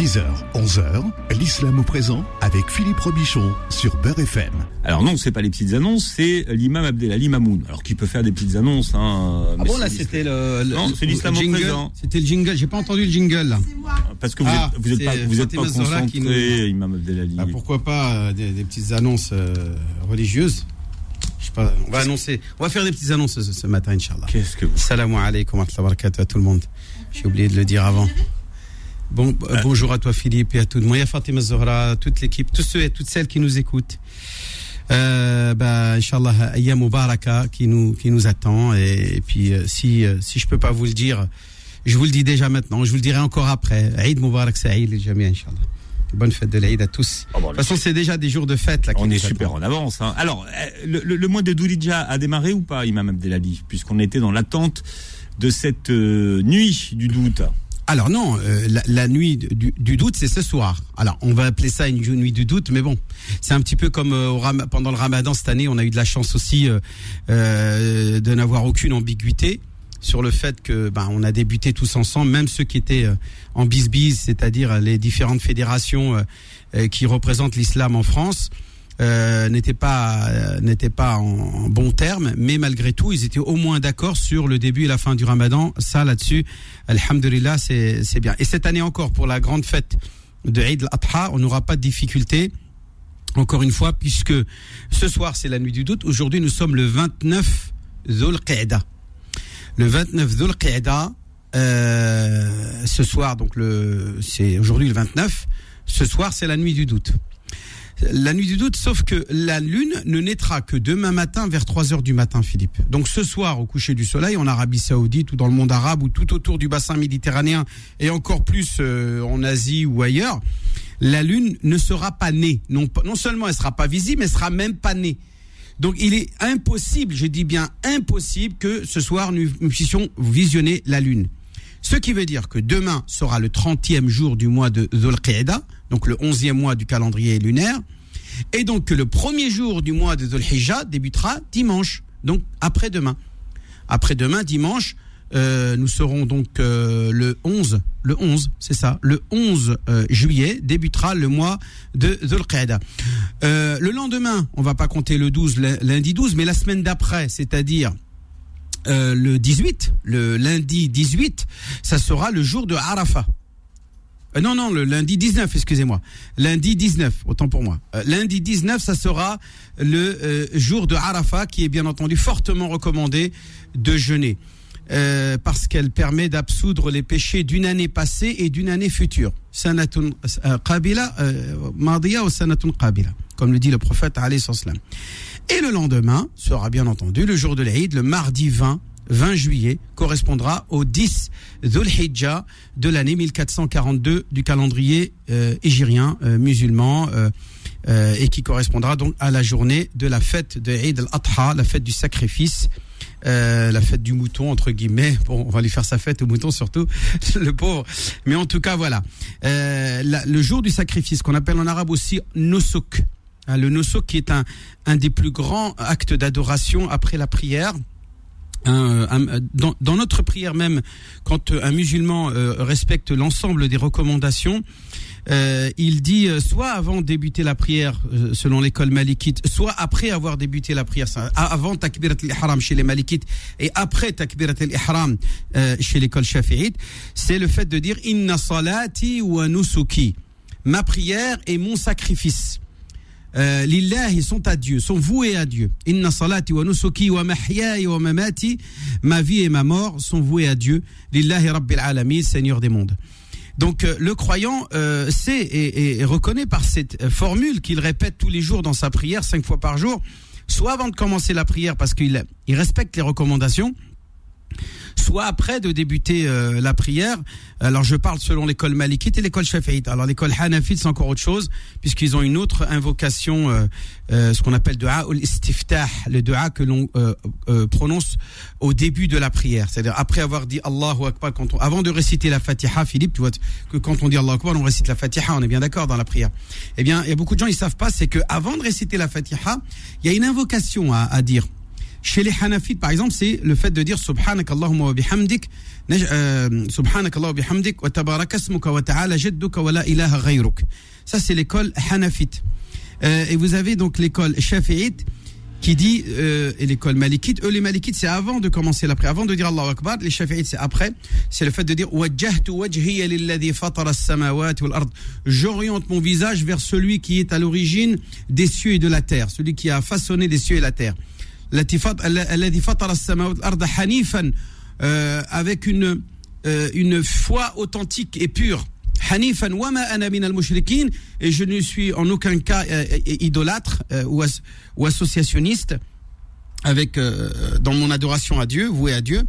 10h, 11h, l'islam au présent avec Philippe Robichon sur Beurre FM. Alors non, c'est pas les petites annonces, c'est l'imam Abdelali Mamoun. Alors qui peut faire des petites annonces hein, Ah mais bon, là, c'était le, le- Non, c'est l'islam au jingle. présent. C'était le jingle. J'ai pas entendu le jingle, là. Parce que vous Ah, êtes, vous êtes pas, vous êtes pas concentré, nous- imam Abdelali. Ah, pourquoi pas euh, des, des petites annonces euh, religieuses Je sais pas. On va annoncer. On va faire des petites annonces ce, ce matin, Inch'Allah. Qu'est-ce que vous Salam alaikum wa rahmatullahi wa barakatuh à tout le monde. J'ai oublié de le dire avant. Bon, euh, bonjour à toi Philippe et à tout le monde. Il y a Fatima Zohra, toute l'équipe, tous ceux et toutes celles qui nous écoutent. Euh, bah, Inch'Allah, Ayam Mubaraka qui nous, qui nous attend. Et, et puis, euh, si, euh, si je peux pas vous le dire, je vous le dis déjà maintenant, je vous le dirai encore après. Eid Mubarak Sa'id, les Jamia, Inch'Allah. Bonne fête de l'Aïd à tous. Oh, bon, de toute façon, c'est déjà des jours de fête. Là, On est super en avance. hein. Alors, euh, le, le- le mois de Doulidja a démarré ou pas, Imam Abdelali Puisqu'on était dans l'attente de cette nuit du doute? Alors non, euh, la, nuit du, doute, c'est ce soir. Alors on va appeler ça une nuit du doute, mais bon, c'est un petit peu comme euh, pendant le Ramadan cette année, on a eu de la chance aussi euh, euh, de n'avoir aucune ambiguïté sur le fait que ben, on a débuté tous ensemble, même ceux qui étaient en bis-bis, c'est-à-dire les différentes fédérations qui représentent l'islam en France. Euh, n'étaient pas euh, pas en, bons termes, mais malgré tout, ils étaient au moins d'accord sur le début et la fin du Ramadan. Ça, là-dessus, Alhamdulillah, c'est c'est bien. Et cette année encore, pour la grande fête de Eid al-Adha, on n'aura pas de difficulté. Encore une fois, puisque ce soir c'est la nuit du doute. Aujourd'hui, nous sommes le 29 Dhul Qa'da. Le 29 Dhul Qa'da, euh, ce soir, donc le, c'est aujourd'hui le 29. Ce soir, c'est la nuit du doute. La nuit du doute, sauf que la lune ne naîtra que demain matin vers 3 heures du matin, Philippe. Donc ce soir, au coucher du soleil, en Arabie Saoudite ou dans le monde arabe ou tout autour du bassin méditerranéen et encore plus euh, en Asie ou ailleurs, la lune ne sera pas née. Non, non seulement elle sera pas visible, mais elle sera même pas née. Donc il est impossible, je dis bien impossible, que ce soir nous, puissions visionner la lune. Ce qui veut dire que demain sera le 30e jour du mois de Dhul Qa'da, donc le 11e mois du calendrier lunaire, et donc le premier jour du mois de Dhul débutera dimanche, donc après-demain. Après-demain, dimanche, euh, nous serons donc euh, le 11, le 11, c'est ça, le 11 euh, juillet débutera le mois de Dhul le lendemain, on va pas compter le 12, l- lundi 12, mais la semaine d'après, c'est-à-dire le 18, le lundi 18, ça sera le jour de Arafat. Euh, non, non, le lundi 19, excusez-moi. Lundi 19, autant pour moi. Euh, lundi 19, ça sera le euh, jour de Arafat, qui est bien entendu fortement recommandé de jeûner. Euh, parce qu'elle permet d'absoudre les péchés d'une année passée et d'une année future. Sanatun qabila, madiya ou sanatun qabila, comme le dit le prophète alayhi. Et le lendemain sera bien entendu le jour de l'Aïd, le mardi 20, 20 juillet, correspondra au 10 Dhul Hijjah de l'année 1442 du calendrier euh, hégirien euh, musulman euh, euh, et qui correspondra donc à la journée de la fête de Eid al-Adha, la fête du sacrifice. euh, la fête du mouton entre guillemets. Bon, on va lui faire sa fête au mouton surtout, le pauvre. Mais en tout cas, voilà. Euh, le jour du sacrifice, qu'on appelle en arabe aussi nosok. Hein, le nosok qui est un, un des plus grands actes d'adoration après la prière. Un- un- dans, dans notre prière même, quand un musulman euh, respecte l'ensemble des recommandations, euh, il dit euh, soit avant de débuter la prière euh, selon l'école malikite, soit après avoir débuté la prière, avant takbirat al-ihram chez les malikites et après takbirat al-ihram euh, chez l'école shafi'ite, c'est le fait de dire inna salati wa nusuki, ma prière et mon sacrifice. Euh, lillah, ils sont à Dieu, sont voués à Dieu. Inna salati wa nusuki wa mahyaya wa mamati, ma vie et ma mort sont voués à Dieu. Lillahi rabbil Seigneur des mondes. Donc euh, le croyant euh, sait et, et- et reconnaît par cette euh, formule qu'il répète tous les jours dans sa prière, cinq fois par jour, soit avant de commencer la prière parce qu'il il respecte les recommandations, soit après de débuter euh, la prière. Alors je parle selon l'école malikite et l'école shafi'ite. Alors l'école hanafite c'est encore autre chose puisqu'ils ont une autre invocation, euh, euh, ce qu'on appelle dua ou istiftah, le dua que l'on euh, euh, prononce au début de la prière. C'est-à-dire après avoir dit Allahu Akbar, quand on, avant de réciter la Fatiha, Philippe, tu vois que quand on dit Allahu Akbar, on récite la Fatiha, on est bien d'accord dans la prière. Eh bien, il y a beaucoup de gens ils savent pas, c'est que avant de réciter la Fatiha, il y a une invocation à, à dire. Chez les Hanafites, par exemple, c'est le fait de dire Subhanak Allahumma wa bihamdik Subhanakallah bihamdik wa tabarakasmuka wa ta'ala jadduka wa la ilaha ghayruk. Ça, c'est l'école Hanafite. Euh, et vous avez donc l'école Shafi'ite qui dit, euh, et l'école Malikite, eux les Malikites c'est avant de commencer la avant de dire Allahu Akbar, les Shafi'ites c'est après, c'est le fait de dire J'oriente mon visage vers celui qui est à l'origine des cieux et de la terre, celui qui a façonné les cieux et la terre. Euh, avec une, euh, une foi authentique et pure. Hanifan al et je ne suis en aucun cas euh, idolâtre ou, ou, associationniste avec dans mon adoration à Dieu, voué à Dieu.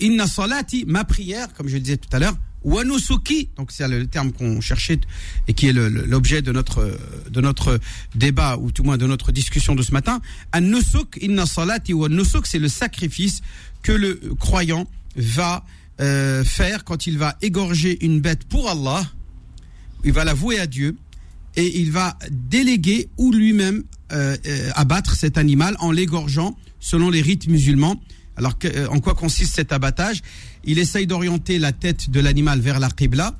inna salati, ma prière, comme je disais tout à l'heure, Wanusuki, donc c'est le terme qu'on cherchait et qui est l'objet de notre de notre débat ou tout moins de notre discussion de ce matin. An-nusuk inna salati wa nusuk, c'est le sacrifice que le croyant va euh, faire quand il va égorger une bête pour Allah. Il va la vouer à Dieu et il va déléguer ou lui-même euh, euh, abattre cet animal en l'égorgeant selon les rites musulmans. Alors en quoi consiste cet abattage? Il essaye d'orienter la tête de l'animal vers la qibla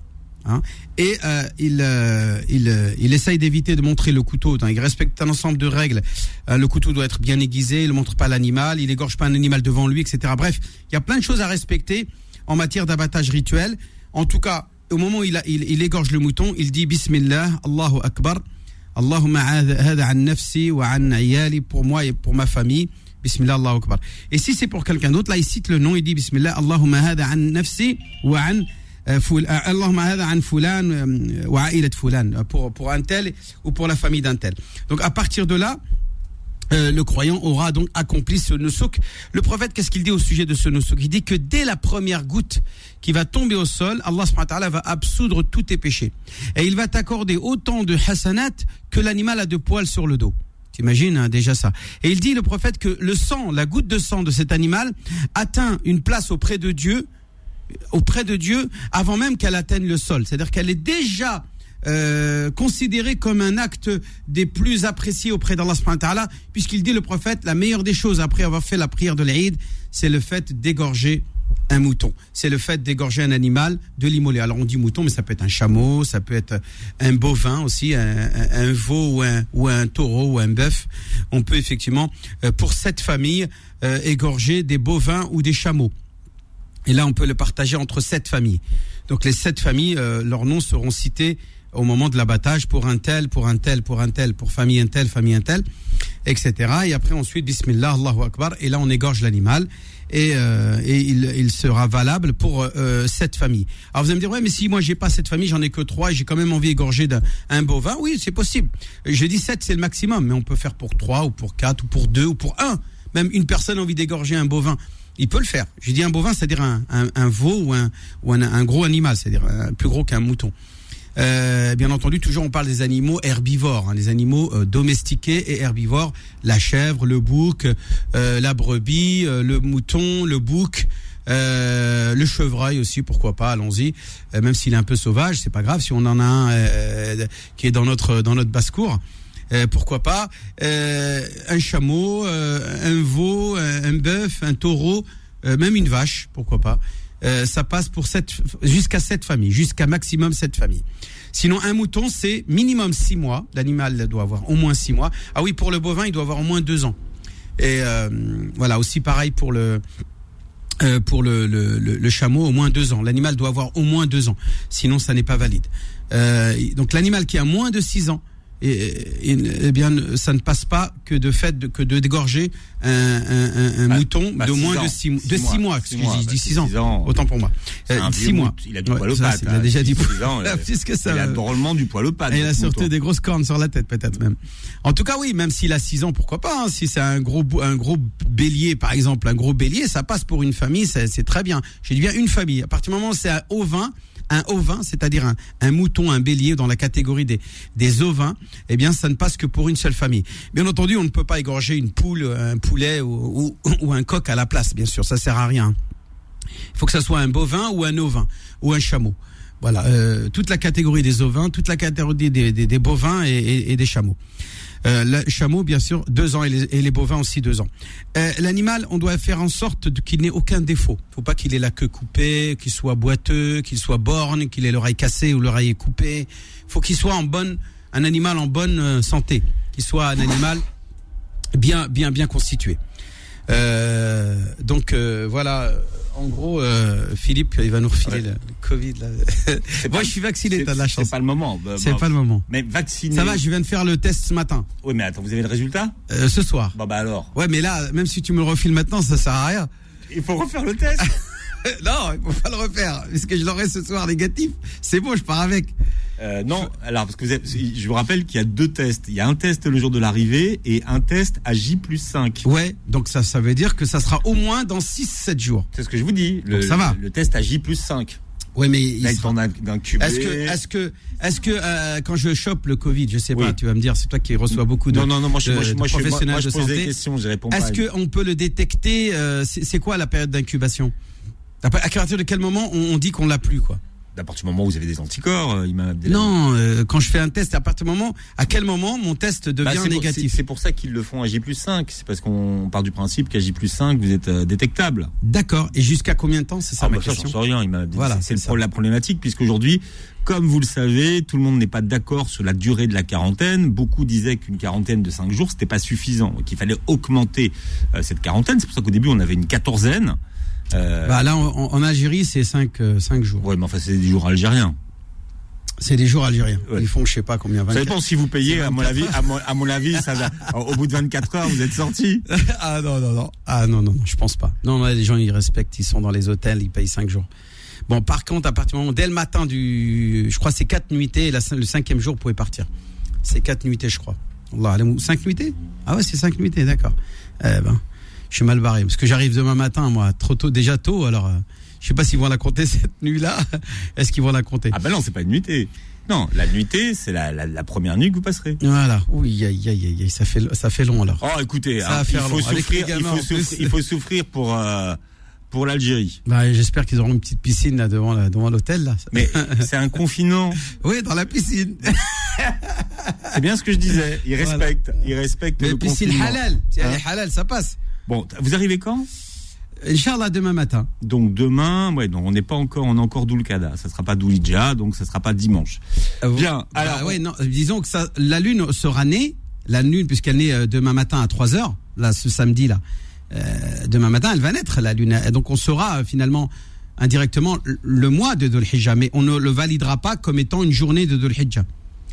Hein. et euh, il, euh, euh, il essaye d'éviter de montrer le couteau. il respecte un ensemble de règles. le couteau doit être bien aiguisé, il ne montre pas l'animal, il égorge pas un animal devant lui, etc. Bref, il y a plein de choses à respecter en matière d'abattage rituel. En tout cas, au moment où il, il, égorge le mouton, il dit Bismillah, Allahu Akbar, Allahumma hada an nafsi wa an pour moi et pour ma famille. Bismillah, Allahu Akbar. Et si c'est pour quelqu'un d'autre, là, il cite le nom, il dit Bismillah, Allahumma hada an nafsi wa an euh, euh, pour, pour un tel ou pour la famille d'un tel. Donc à partir de là, euh, le croyant aura donc accompli ce nusuk. Le prophète, qu'est-ce qu'il dit au sujet de ce nusuk Il dit que dès la première goutte qui va tomber au sol, Allah va absoudre tous tes péchés. Et il va t'accorder autant de hasanat que l'animal a de poils sur le dos. T'imagines hein, déjà ça. Et il dit, le prophète, que le sang, la goutte de sang de cet animal atteint une place auprès de Dieu auprès de Dieu avant même qu'elle atteigne le sol. C'est-à-dire qu'elle est déjà euh, considérée comme un acte des plus appréciés auprès d'Allah puisqu'il dit le prophète, la meilleure des choses après avoir fait la prière de l'Aïd, c'est le fait d'égorger un mouton. C'est le fait d'égorger un animal, de l'immoler. Alors on dit mouton, mais ça peut être un chameau, ça peut être un bovin aussi, un, veau ou un, ou un, taureau ou un bœuf. On peut effectivement, euh, pour cette famille, euh, égorger des bovins ou des chameaux. Et là, on peut le partager entre sept familles. Donc les sept familles, euh, leurs noms seront cités au moment de l'abattage pour un tel, pour un tel, pour un tel, pour famille un tel, famille un tel, etc. Et après ensuite, Bismillah, Allahu Akbar. Et là, on égorge l'animal et, euh, et il, sera valable pour euh, cette famille. Alors vous allez me dire, ouais, mais si moi j'ai pas cette famille, j'en ai que trois, j'ai quand même envie d'égorger d'un bovin, oui, c'est possible. Je dis sept, c'est le maximum, mais on peut faire pour trois ou pour quatre ou pour deux ou pour un. Même une personne a envie d'égorger un bovin il peut le faire. J'ai dit un bovin, c'est-à-dire un, un, veau ou, un, ou un, gros animal, c'est-à-dire plus gros qu'un mouton. Euh, bien entendu, toujours on parle des animaux herbivores, hein, les animaux euh, domestiqués et herbivores, la chèvre, le bouc, euh, la brebis, le mouton, le bouc, le chevreuil aussi, pourquoi pas, allons-y. même s'il est un peu sauvage, c'est pas grave si on en a un qui est dans notre dans notre basse cour. Euh, pourquoi pas, euh, un chameau, euh, un veau, un, bœuf, un taureau, même une vache, pourquoi pas. Ça passe pour sept, jusqu'à sept familles, jusqu'à maximum sept familles. Sinon, un mouton, c'est minimum six mois. L'animal doit avoir au moins six mois. Ah oui, pour le bovin, il doit avoir au moins deux ans. Et voilà, aussi pareil pour le pour le, le, le, chameau, au moins deux ans. L'animal doit avoir au moins deux ans. Sinon, ça n'est pas valide. donc, l'animal qui a moins de six ans et, eh bien, ça ne passe pas que de fait que de dégorger un, un, un bah, mouton bah, de moins de six, de six mois. Six mois, dis six ans, autant pour moi. Euh, six mois. Il a du poil aux pattes. Il a hein. déjà dit ans, Puisque ça, il a drôlement du poil aux pattes. Et il a surtout des grosses cornes sur la tête, peut-être même. En tout cas, oui, même s'il a six ans, pourquoi pas. Hein, si c'est un gros un gros bélier, par exemple, un gros bélier, ça passe pour une famille, c'est très bien. J'ai dit bien une famille. À partir du moment où c'est un ovin, un ovin, c'est-à-dire un, mouton, un bélier dans la catégorie des, des ovins, eh bien, ça ne passe que pour une seule famille. Bien entendu, on ne peut pas égorger une poule, un poulet ou, ou, ou un coq à la place, bien sûr, ça sert à rien. Il faut que ça soit un bovin ou un ovin ou un chameau. Voilà, euh, toute la catégorie des ovins, toute la catégorie des, des, des bovins et, et, des chameaux. Euh, le chameau, bien sûr, deux ans et les, et les bovins aussi deux ans. Euh, L'animal, on doit faire en sorte qu'il n'ait aucun défaut. Faut pas qu'il ait la queue coupée, qu'il soit boiteux, qu'il soit borgne, qu'il ait l'oreille cassée ou l'oreille coupée. Faut qu'il soit en bonne, un animal en bonne euh, santé, qu'il soit un animal bien, bien, bien constitué. Euh, donc euh, voilà. En gros, euh, Philippe, il va nous refiler Ouais. le, le Covid. Là. Moi, pas- je suis vacciné, t'as de la chance. c'est pas le moment. Bah, C'est bah, pas le moment. Mais vacciné. Ça va, je viens de faire le test ce matin, Oui, mais attends, vous avez le résultat? Euh, ce soir. Bon, bah alors. Ouais, mais là, même si tu me le refiles maintenant, ça sert à rien. Il faut refaire le test. non, il faut pas le refaire, puisque je l'aurai ce soir négatif. C'est bon, je pars avec. Euh, non, alors parce que vous avez- je vous rappelle qu'il y a deux tests. Il y a un test le jour de l'arrivée et un test à J plus 5. Ouais, donc ça, ça veut dire que ça sera au moins dans 6-7 jours. C'est ce que je vous dis. Le, Donc ça va. Le, test à J plus 5. Ouais, mais Là, il sera- d'un cube. est-ce que, est-ce que, est-ce que euh, quand je chope le Covid, je sais Oui. pas, tu vas me dire, c'est toi qui reçois beaucoup de, Non, non, non, moi je, de- moi, de moi, je- moi, professionnels moi, je de pose des questions, je réponds pas. Est-ce qu'on peut le détecter euh, C'est c'est quoi la période d'incubation? À partir de quel moment on, on dit qu'on l'a plus, quoi? À partir du moment où vous avez des anticorps, euh, Imam Abdelhamid. Non, euh, quand je fais un test, à partir du moment, à quel moment mon test Bah, devient pour- négatif c'est- pour ça qu'ils le font à J plus 5. C'est parce qu'on part du principe qu'à J plus 5, vous êtes euh, détectable. D'accord. Et jusqu'à combien de temps C'est ça Ah, ma bah, ça, question. sais rien. Imam Abdelhamid. Voilà, c'est ça. la problématique, puisqu'aujourd'hui, comme vous le savez, tout le monde n'est pas d'accord sur la durée de la quarantaine. Beaucoup disaient qu'une quarantaine de 5 jours, c'était pas suffisant, qu'il fallait augmenter euh, cette quarantaine. C'est pour ça qu'au début, on avait une quatorzaine. Euh, Bah là, en, en Algérie, c'est 5 cinq jours. ouais, mais enfin, c'est des jours algériens. C'est des jours algériens. Ouais. Ils font, je sais pas combien. Ça 24. dépend si vous payez, à mon 24 avis, à mon, à mon avis, ça va. Au bout de 24 heures, vous êtes sorti. ah non, non, non. Ah non, non, non, je pense pas. Non, non, les gens, ils respectent. Ils sont dans les hôtels, ils payent 5 jours. Bon, par contre, à partir du moment, dès le matin du, je crois, c'est 4 nuitées, et la, cin- le cinquième jour, vous pouvez partir. C'est 4 nuitées, je crois. Allah, 5 nuitées? Ah ouais, c'est 5 nuitées, d'accord. Eh ben, je suis mal barré. Parce que j'arrive demain matin, moi, trop tôt, déjà tôt, alors, euh, je sais pas s'ils vont la compter cette nuit-là. Est-ce qu'ils vont la compter? Ah ben non, c'est pas une nuitée. Non, la nuitée, c'est la, la, la première nuit que vous passerez. Voilà. Oui, aïe, aïe, aïe, aïe, ça fait, ça fait long alors. Oh, écoutez, Ça hein, il, faut souffrir, les il, gamins, faut en plus. souffrir, il faut souffrir pour, euh, pour l'Algérie. Bah, j'espère qu'ils auront une petite piscine là devant, la- devant l'hôtel là. Mais c'est un confinement. Oui, dans la piscine. C'est bien ce que je disais. Ils Voilà. respectent, ils respectent Mais le piscine confinement. halal. Si elle Hein est halal, ça passe. Bon, vous arrivez quand? Inch'Allah, demain matin. Donc demain, ouais, donc on n'est pas encore, on est encore Doulkada. Ça sera pas Doulidja, donc ça sera pas dimanche. Bien. Bah, Alors, ouais, non, disons que ça, la lune sera née, la lune, puisqu'elle naît euh, demain matin à 3 heures, là, ce samedi là. Euh, demain matin, elle va naître, la lune. Et donc, on saura euh, finalement indirectement le- mois de Dhul Hijjah, mais on ne le validera pas comme étant une journée de Dhul Hijjah.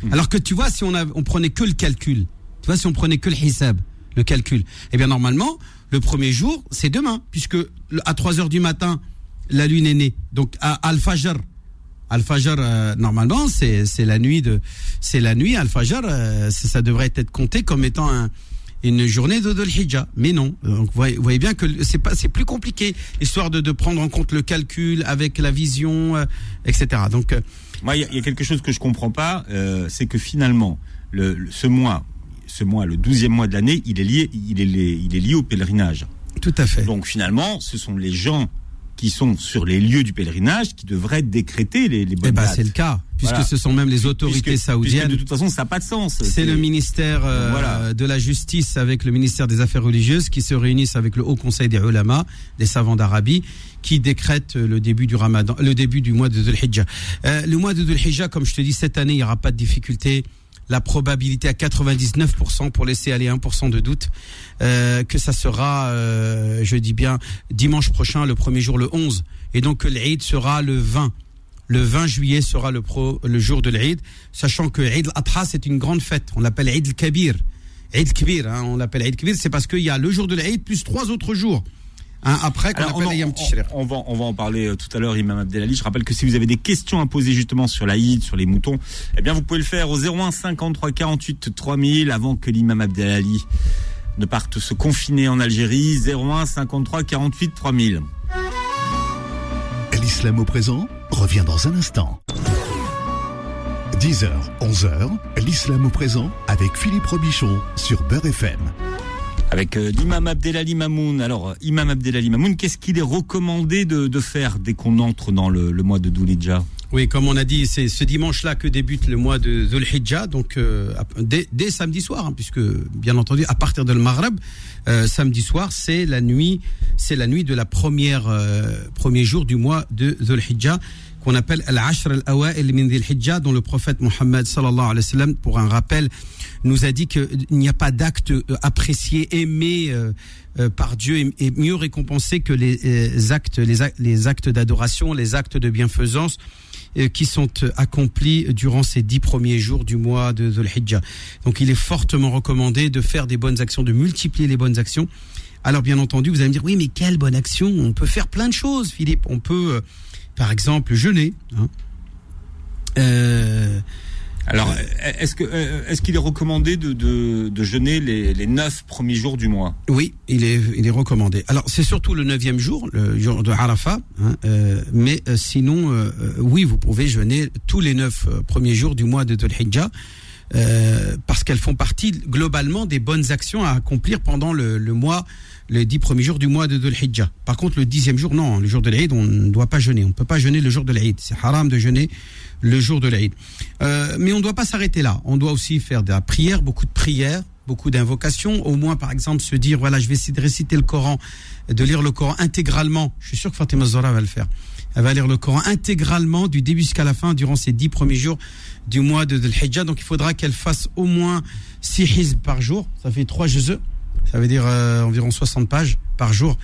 Hmm. Alors que tu vois, si on, a, on prenait que le calcul, tu vois, si on prenait que le hisab, le calcul, eh bien normalement, le premier jour, c'est demain, puisque à 3 heures du matin, la lune est née. Donc à Al-Fajr, Al-Fajr, euh, normalement, c'est la nuit de, c'est la nuit. Al-Fajr, euh, ça devrait être compté comme étant un, une journée de Dhul Hijjah. Mais non. Donc vous voyez, bien que c'est pas, c'est plus compliqué, histoire de, de prendre en compte le calcul avec la vision, euh, etc. Donc Moi, il y, a- quelque chose que je comprends pas, c'est que finalement, le, le- ce mois, ce mois, le douzième mois de l'année, il est lié, il est, lié- il est lié au pèlerinage. tout à fait. Donc finalement, ce sont les gens qui sont sur les lieux du pèlerinage qui devraient décréter les, les Eh bonnes ben, dates. c'est le cas, puisque Voilà. ce sont même les autorités Puisque- saoudiennes. puisque de toute façon, ça n'a pas de sens. C'est le ministère euh, Voilà. de la Justice avec le ministère des Affaires religieuses qui se réunissent avec le Haut Conseil des Ulama, des savants d'Arabie, qui décrètent le début du Ramadan, le début du mois de Dhul Hijjah. Euh, le mois de Dhul Hijjah, comme je te dis, cette année, il n'y aura pas de difficulté. La probabilité à 99% pour laisser aller 1% de doute euh, que ça sera, euh, je dis bien, dimanche prochain, le premier jour, le 11. Et donc l'Eid sera le 20. Le 20 juillet sera le, jour de l'Eid, sachant que Eid al-Adha, c'est une grande fête. On l'appelle Eid al-Kabir. Eid al-Kabir, hein, on l'appelle al-Kabir, c'est parce qu'il y a le jour de l'Eid plus trois autres jours. Hein, après, qu'on Alors, on, en- Tishriq. on va, on va en parler euh, tout à l'heure, Imam Abdelali. Je rappelle que si vous avez des questions à poser justement sur l'Aïd, sur les moutons, eh bien vous pouvez le faire au 01 53 48 3000 avant que l'imam Abdelali ne parte se confiner en Algérie. 01 53 48 3000. L'islam au présent revient dans un instant. 10h, 11h, l'islam au présent avec Philippe Robichon sur Beurre FM. Avec euh, l'imam Abdelali Mamoun. Alors, euh, imam Abdelali Mamoun, qu'est-ce qu'il est recommandé de, de faire dès qu'on entre dans le, mois de Doulidja Oui, comme on a dit, c'est ce dimanche-là que débute le mois de Dhul donc euh, dès, samedi soir, hein, puisque bien entendu, à partir de le Maghreb, samedi soir, c'est la nuit, c'est la nuit de la première euh, premier jour du mois de Dhul qu'on appelle Al-Ashr al-Awa'il min Dhul Hijjah, dont le prophète Mohammed sallallahu alayhi wa sallam, pour un rappel, nous a dit qu'il n'y a pas d'acte apprécié, aimé par Dieu et, mieux récompensé que les, actes, les, actes d'adoration, les actes de bienfaisance euh, qui sont euh, accomplis durant ces dix premiers jours du mois de Dhul Hijjah. Donc il est fortement recommandé de faire des bonnes actions, de multiplier les bonnes actions. Alors bien entendu, vous allez me dire, oui, mais quelle bonne action? On peut faire plein de choses, Philippe. On peut, euh, par exemple, jeûner. Hein. Euh, alors, est-ce que est-ce qu'il est recommandé de, de, de jeûner les, les neuf premiers jours du mois? Oui, il est il est recommandé. Alors c'est surtout le neuvième jour, le jour de Arafat, hein, euh, mais euh, sinon, euh, oui, vous pouvez jeûner tous les neuf premiers jours du mois de Dhul Hijjah. parce qu'elles font partie globalement des bonnes actions à accomplir pendant le, le mois, les dix premiers jours du mois de Hijjah. Par contre, le dixième jour, non, le jour de l'Aïd, on ne doit pas jeûner. On ne peut pas jeûner le jour de l'Aïd. C'est haram de jeûner le jour de l'Aïd. Euh, mais on ne doit pas s'arrêter là. On doit aussi faire de la prière, beaucoup de prières, beaucoup d'invocations. Au moins, par exemple, se dire, voilà, je vais essayer de réciter le Coran, de lire le Coran intégralement. Je suis sûr que Fatima Zora va le faire. Elle va lire le Coran intégralement du début jusqu'à la fin durant ces dix premiers jours du mois de Dhul Donc il faudra qu'elle fasse au moins six hizb par jour. Ça fait trois jeux. Ça veut dire euh, environ 60 pages par jour.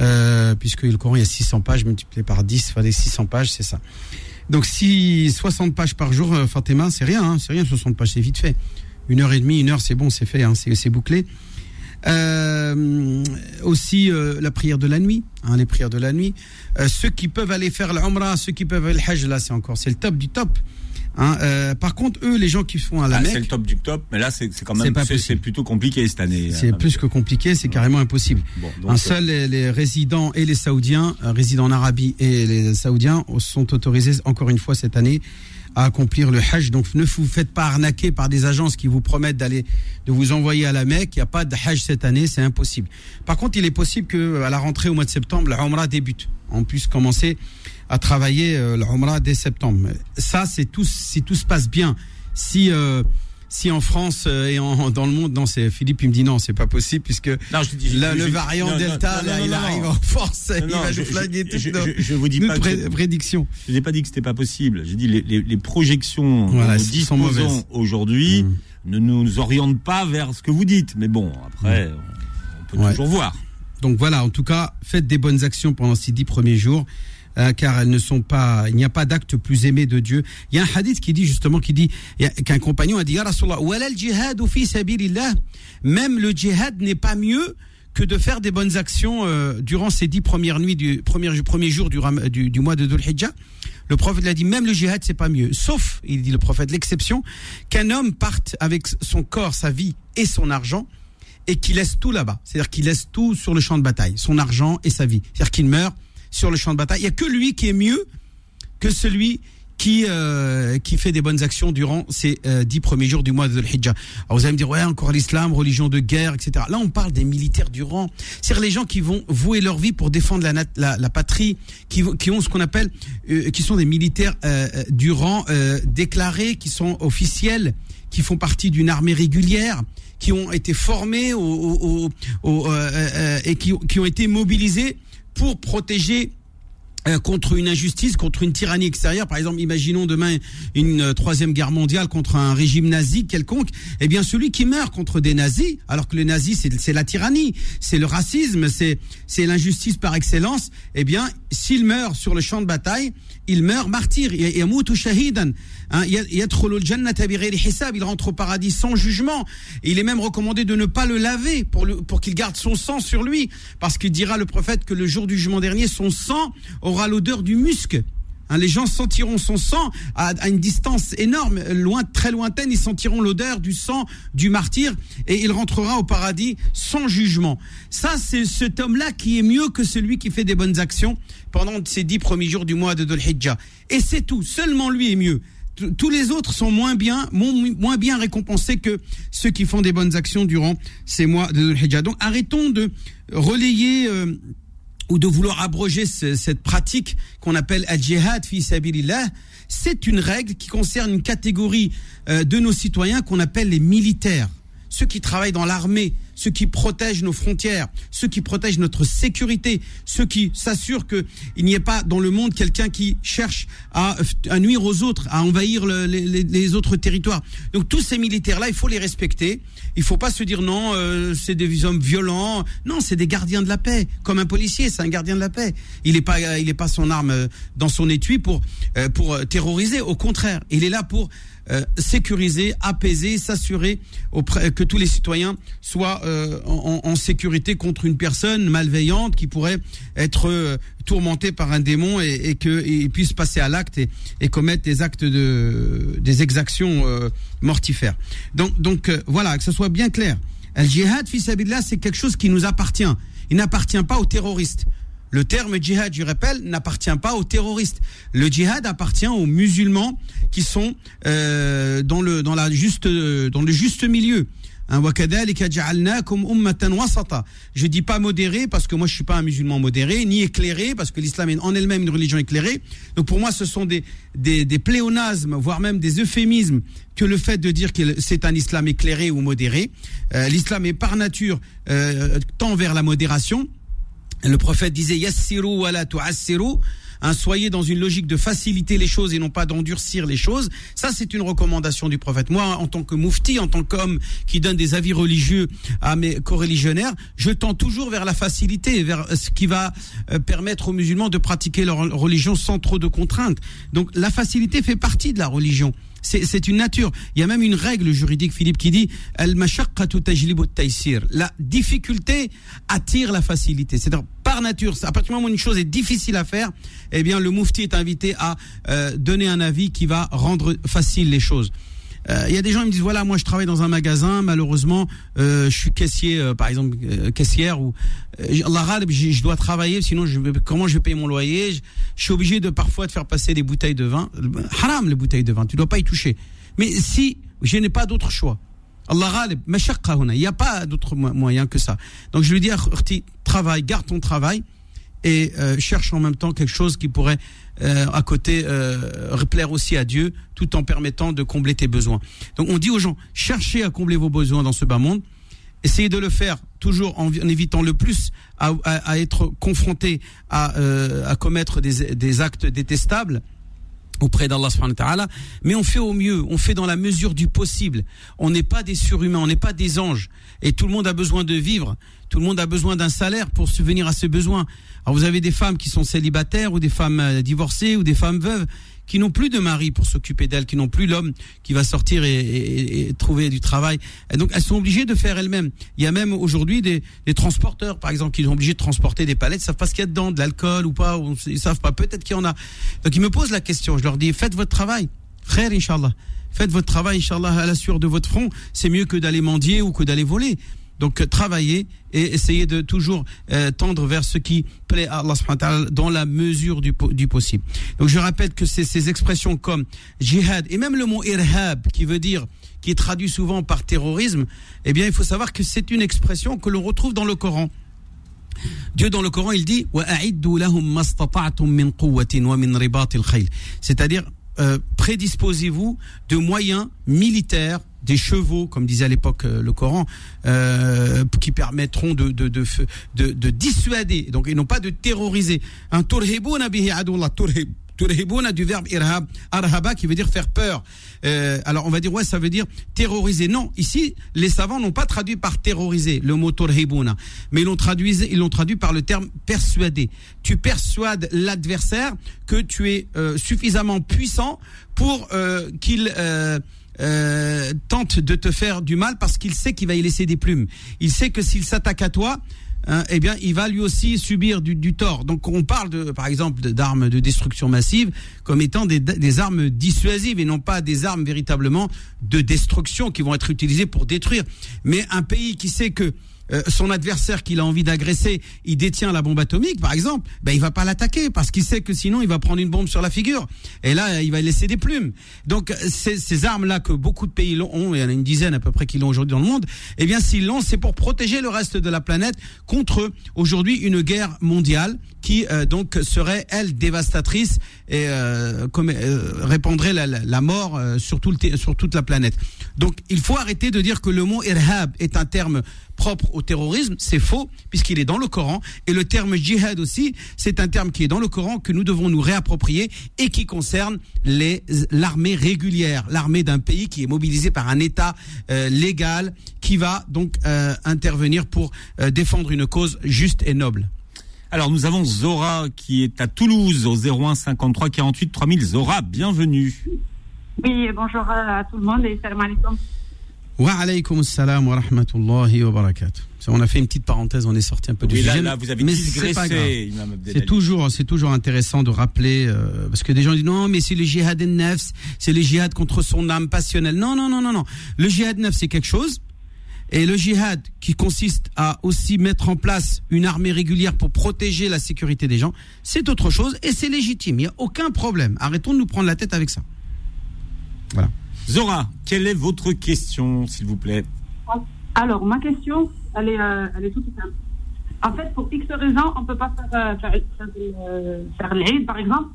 Euh, puisque le Coran, il y a 600 pages multiplié par 10, il fallait 600 pages, c'est ça. Donc si 60 pages par jour, euh, Fatima, c'est rien, hein, c'est rien 60 pages, c'est vite fait. Une heure et demie, une heure, c'est bon, c'est fait, hein, c'est bouclé. Euh, aussi la prière de la nuit, hein, les prières de la nuit. ceux qui peuvent aller faire l'Umrah, ceux qui peuvent aller le Hajj, là c'est encore, c'est le top du top. Hein, euh, par contre, eux, les gens qui font à la ah, C'est le top du top, mais là, c'est quand même c'est plutôt compliqué cette année. C'est plus que compliqué, c'est carrément impossible. Un seul les, résidents et les Saoudiens, euh, résidents en Arabie et les Saoudiens sont autorisés encore une fois cette année à accomplir le Hajj. Donc ne vous faites pas arnaquer par des agences qui vous promettent d'aller de vous envoyer à la Mecque. Il n'y a pas de Hajj cette année, c'est impossible. Par contre, il est possible que à la rentrée au mois de septembre, la Umrah débute. On puisse commencer à travailler euh, l'Umrah dès septembre. Ça, c'est tout, si tout se passe bien. Si euh, si en France euh, et en, dans le monde, non, c'est Philippe, il me dit non, c'est pas possible puisque le variant Delta, là, il arrive en force, il va nous je, je, je, vous dis pas prédiction. Je n'ai pas dit que c'était pas possible. J'ai dit les, les, les projections voilà, que nous disposons aujourd'hui mmh. ne nous orientent pas vers ce que vous dites. Mais bon, après, mmh. on peut toujours voir. Donc voilà, en tout cas, faites des bonnes actions pendant ces dix premiers jours. Euh, car elles ne sont pas, il n'y a pas d'acte plus aimé de Dieu. Il y a un hadith qui dit justement, qui dit, qu'un compagnon a dit, même le djihad n'est pas mieux que de faire des bonnes actions euh, durant ces dix premières nuits du premier, premier jour du, mois de Dhul Hijjah. Le prophète l'a dit, même le djihad, c'est pas mieux. Sauf, il dit le prophète, l'exception, qu'un homme parte avec son corps, sa vie et son argent, et qu'il laisse tout là-bas. C'est-à-dire qu'il laisse tout sur le champ de bataille, son argent et sa vie. C'est-à-dire qu'il meurt sur le champ de bataille. Il n'y a que lui qui est mieux que celui qui euh, qui fait des bonnes actions durant ces euh, dix premiers jours du mois de Hijjah. Alors vous allez me dire ouais encore l'islam, religion de guerre, etc. Là on parle des militaires du rang, c'est-à-dire les gens qui vont vouer leur vie pour défendre la, la, patrie, qui, ont ce qu'on appelle, euh, qui sont des militaires du rang déclarés, qui sont officiels, qui font partie d'une armée régulière, qui ont été formés et qui, qui ont été mobilisés pour protéger euh, contre une injustice, contre une tyrannie extérieure. Par exemple, imaginons demain une euh, troisième guerre mondiale contre un régime nazi quelconque. Eh bien, celui qui meurt contre des nazis, alors que les nazis c'est la tyrannie, c'est le racisme, c'est c'est l'injustice par excellence. Eh bien, s'il meurt sur le champ de bataille, il meurt martyr. Il rentre au paradis sans jugement. il est même recommandé de ne pas le laver pour, pour qu'il garde son sang sur lui. Parce qu'il dira le prophète que le jour du jugement dernier, son sang aura l'odeur du musc. Hein, les gens sentiront son sang à, une distance énorme, loin, très lointaine. Ils sentiront l'odeur du sang du martyr et il rentrera au paradis sans jugement. Ça, c'est cet homme-là qui est mieux que celui qui fait des bonnes actions pendant ces dix premiers jours du mois de Dhul Hijjah. Et c'est tout. Seulement lui est mieux tous les autres sont moins bien, moins, bien récompensés que ceux qui font des bonnes actions durant ces mois de Hijjah. Donc arrêtons de relayer euh, ou de vouloir abroger cette pratique qu'on appelle al-jihad fi sabilillah, c'est une règle qui concerne une catégorie euh, de nos citoyens qu'on appelle les militaires, ceux qui travaillent dans l'armée, ceux qui protègent nos frontières, ceux qui protègent notre sécurité, ceux qui s'assurent qu'il n'y ait pas dans le monde quelqu'un qui cherche à, nuire aux autres, à envahir les, autres territoires. Donc tous ces militaires-là, il faut les respecter. Il faut pas se dire non, euh, c'est des hommes violents. Non, c'est des gardiens de la paix. Comme un policier, c'est un gardien de la paix. Il n'est pas, il est pas son arme euh, dans son étui pour euh, pour terroriser. Au contraire, il est là pour euh, sécuriser, apaiser, s'assurer que tous les citoyens soient euh, en, sécurité contre une personne malveillante qui pourrait être euh, tourmentée par un démon et, et qu'il puisse passer à l'acte et, commettre des actes de des exactions mortifères. Donc donc voilà, que ce soit bien clair. El jihad fils c'est quelque chose qui nous appartient. Il n'appartient pas aux terroristes. Le terme djihad, je rappelle, n'appartient pas aux terroristes. Le djihad appartient aux musulmans qui sont euh, dans le dans la juste dans le juste milieu. Hein, je dis pas modéré parce que moi je suis pas un musulman modéré, ni éclairé parce que l'islam est en elle-même une religion éclairée. Donc pour moi ce sont des, des, des pléonasmes, voire même des euphémismes que le fait de dire que c'est un islam éclairé ou modéré. Euh, l'islam est par nature euh, tend vers la modération. Le prophète disait yassiru wa la tu'assiru. Hein, soyez dans une logique de faciliter les choses et non pas d'endurcir les choses. Ça, c'est une recommandation du prophète. Moi, en tant que moufti, en tant qu'homme qui donne des avis religieux à mes coreligionnaires, je tends toujours vers la facilité, vers ce qui va euh, permettre aux musulmans de pratiquer leur religion sans trop de contraintes. Donc, la facilité fait partie de la religion. C'est une nature. Il y a même une règle juridique, Philippe, qui dit La difficulté attire la facilité. C'est-à-dire, par nature, à partir du moment où une chose est difficile à faire, eh bien, le moufti est invité à euh, donner un avis qui va rendre facile les choses. Euh, il y a des gens qui me disent voilà moi je travaille dans un magasin malheureusement euh, je suis caissier euh, par exemple caissière ou Allah je, je dois travailler sinon je comment je vais payer mon loyer? Je, suis obligé de parfois de faire passer des bouteilles de vin. Haram les bouteilles de vin tu dois pas y toucher. Mais si je n'ai pas d'autre choix Allah il n'y a pas d'autre moyen que ça. Donc je lui dis travaille garde ton travail et cherche en même temps quelque chose qui pourrait euh, à côté euh, plaire aussi à Dieu tout en permettant de combler tes besoins. Donc on dit aux gens, cherchez à combler vos besoins dans ce bas monde, essayez de le faire toujours en, évitant le plus à, être confronté à, euh, à commettre des actes détestables auprès d'Allah subhanahu mais on fait au mieux, on fait dans la mesure du possible. On n'est pas des surhumains, on n'est pas des anges. Et tout le monde a besoin de vivre, tout le monde a besoin d'un salaire pour subvenir à ses besoins. Alors vous avez des femmes qui sont célibataires ou des femmes euh, divorcées ou des femmes veuves qui n'ont plus de mari pour s'occuper d'elles, qui n'ont plus l'homme qui va sortir et, trouver du travail. Et donc elles sont obligées de faire elles-mêmes. Il y a même aujourd'hui des, transporteurs, par exemple, qui sont obligés de transporter des palettes, ils savent pas ce qu'il y a dedans, de l'alcool ou pas, ils savent pas, peut-être qu'il y en a. Donc ils me posent la question, je leur dis, faites votre travail. Frère, Inch'Allah. Faites votre travail, Inch'Allah, à la sueur de votre front. C'est mieux que d'aller mendier ou que d'aller voler. Donc euh, travailler et essayer de toujours euh, tendre vers ce qui plaît à Allah dans la mesure du, du possible. Donc je rappelle que ces, ces expressions comme jihad et même le mot irhab qui veut dire qui est traduit souvent par terrorisme, eh bien il faut savoir que c'est une expression que l'on retrouve dans le Coran. Dieu dans le Coran il dit c'est-à-dire euh, prédisposez-vous de moyens militaires des chevaux, comme disait à l'époque euh, le Coran, euh, qui permettront de, de, de, de, de dissuader, donc et non pas de terroriser. Un turhibuna du verbe irhab, arhaba qui veut dire faire peur. Euh, alors on va dire ouais ça veut dire terroriser. Non, ici les savants n'ont pas traduit par terroriser le mot turhibuna, mais ils l'ont traduit ils l'ont traduit par le terme persuader. Tu persuades l'adversaire que tu es euh, suffisamment puissant pour euh, qu'il euh, tente de te faire du mal parce qu'il sait qu'il va y laisser des plumes. Il sait que s'il s'attaque à toi, hein, eh bien, il va lui aussi subir du, du tort. Donc, on parle de, par exemple, d'armes de destruction massive comme étant des, des, armes dissuasives et non pas des armes véritablement de destruction qui vont être utilisées pour détruire. Mais un pays qui sait que euh, son adversaire qu'il a envie d'agresser, il détient la bombe atomique, par exemple, ben il va pas l'attaquer parce qu'il sait que sinon il va prendre une bombe sur la figure. Et là, il va laisser des plumes. Donc ces, ces armes-là que beaucoup de pays ont, il y en a une dizaine à peu près qui l'ont aujourd'hui dans le monde, eh bien s'ils l'ont, c'est pour protéger le reste de la planète contre aujourd'hui une guerre mondiale qui euh, donc serait elle dévastatrice et euh, comme, euh, répandrait la, la, mort euh, sur, tout le sur toute la planète. Donc il faut arrêter de dire que le mot irhab est un terme propre au terrorisme, c'est faux puisqu'il est dans le Coran et le terme djihad aussi, c'est un terme qui est dans le Coran que nous devons nous réapproprier et qui concerne l'armée régulière, l'armée d'un pays qui est mobilisé par un État euh, légal qui va donc euh, intervenir pour euh, défendre une cause juste et noble. Alors nous avons Zora qui est à Toulouse au 01 53 48 3000. Zora, bienvenue. Oui, bonjour à tout le monde et salam alaikum. Wa alaykum salam wa rahmatullahi wa barakatuh. On a fait une petite parenthèse, on est sorti un peu du oui, sujet. Là, là, vous avez mais digressé. C'est toujours, c'est toujours intéressant de rappeler, euh, parce que des gens disent non, mais c'est le jihad nefs, c'est le jihad contre son âme passionnelle. Non, non, non, non, non. Le jihad nefs, c'est quelque chose. Et le jihad qui consiste à aussi mettre en place une armée régulière pour protéger la sécurité des gens, c'est autre chose et c'est légitime. Il n'y a aucun problème. Arrêtons de nous prendre la tête avec ça. Voilà. Zora, quelle est votre question, s'il vous plaît? Alors, ma question, elle est, euh, elle est toute simple. En fait, pour X raisons, on ne peut pas faire, euh, faire, faire, euh, faire par exemple,